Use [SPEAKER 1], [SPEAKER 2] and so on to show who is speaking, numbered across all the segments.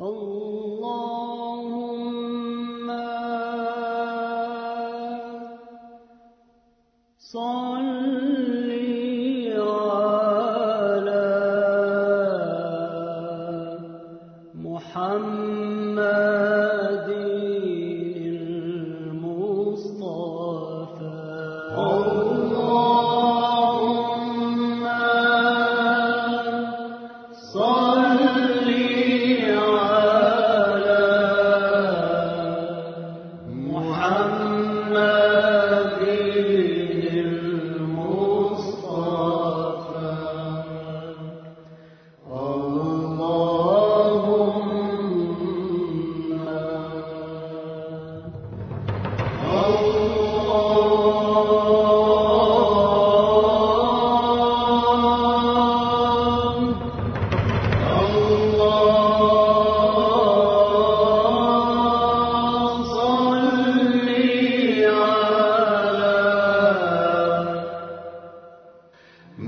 [SPEAKER 1] اللهم صل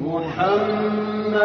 [SPEAKER 1] محمد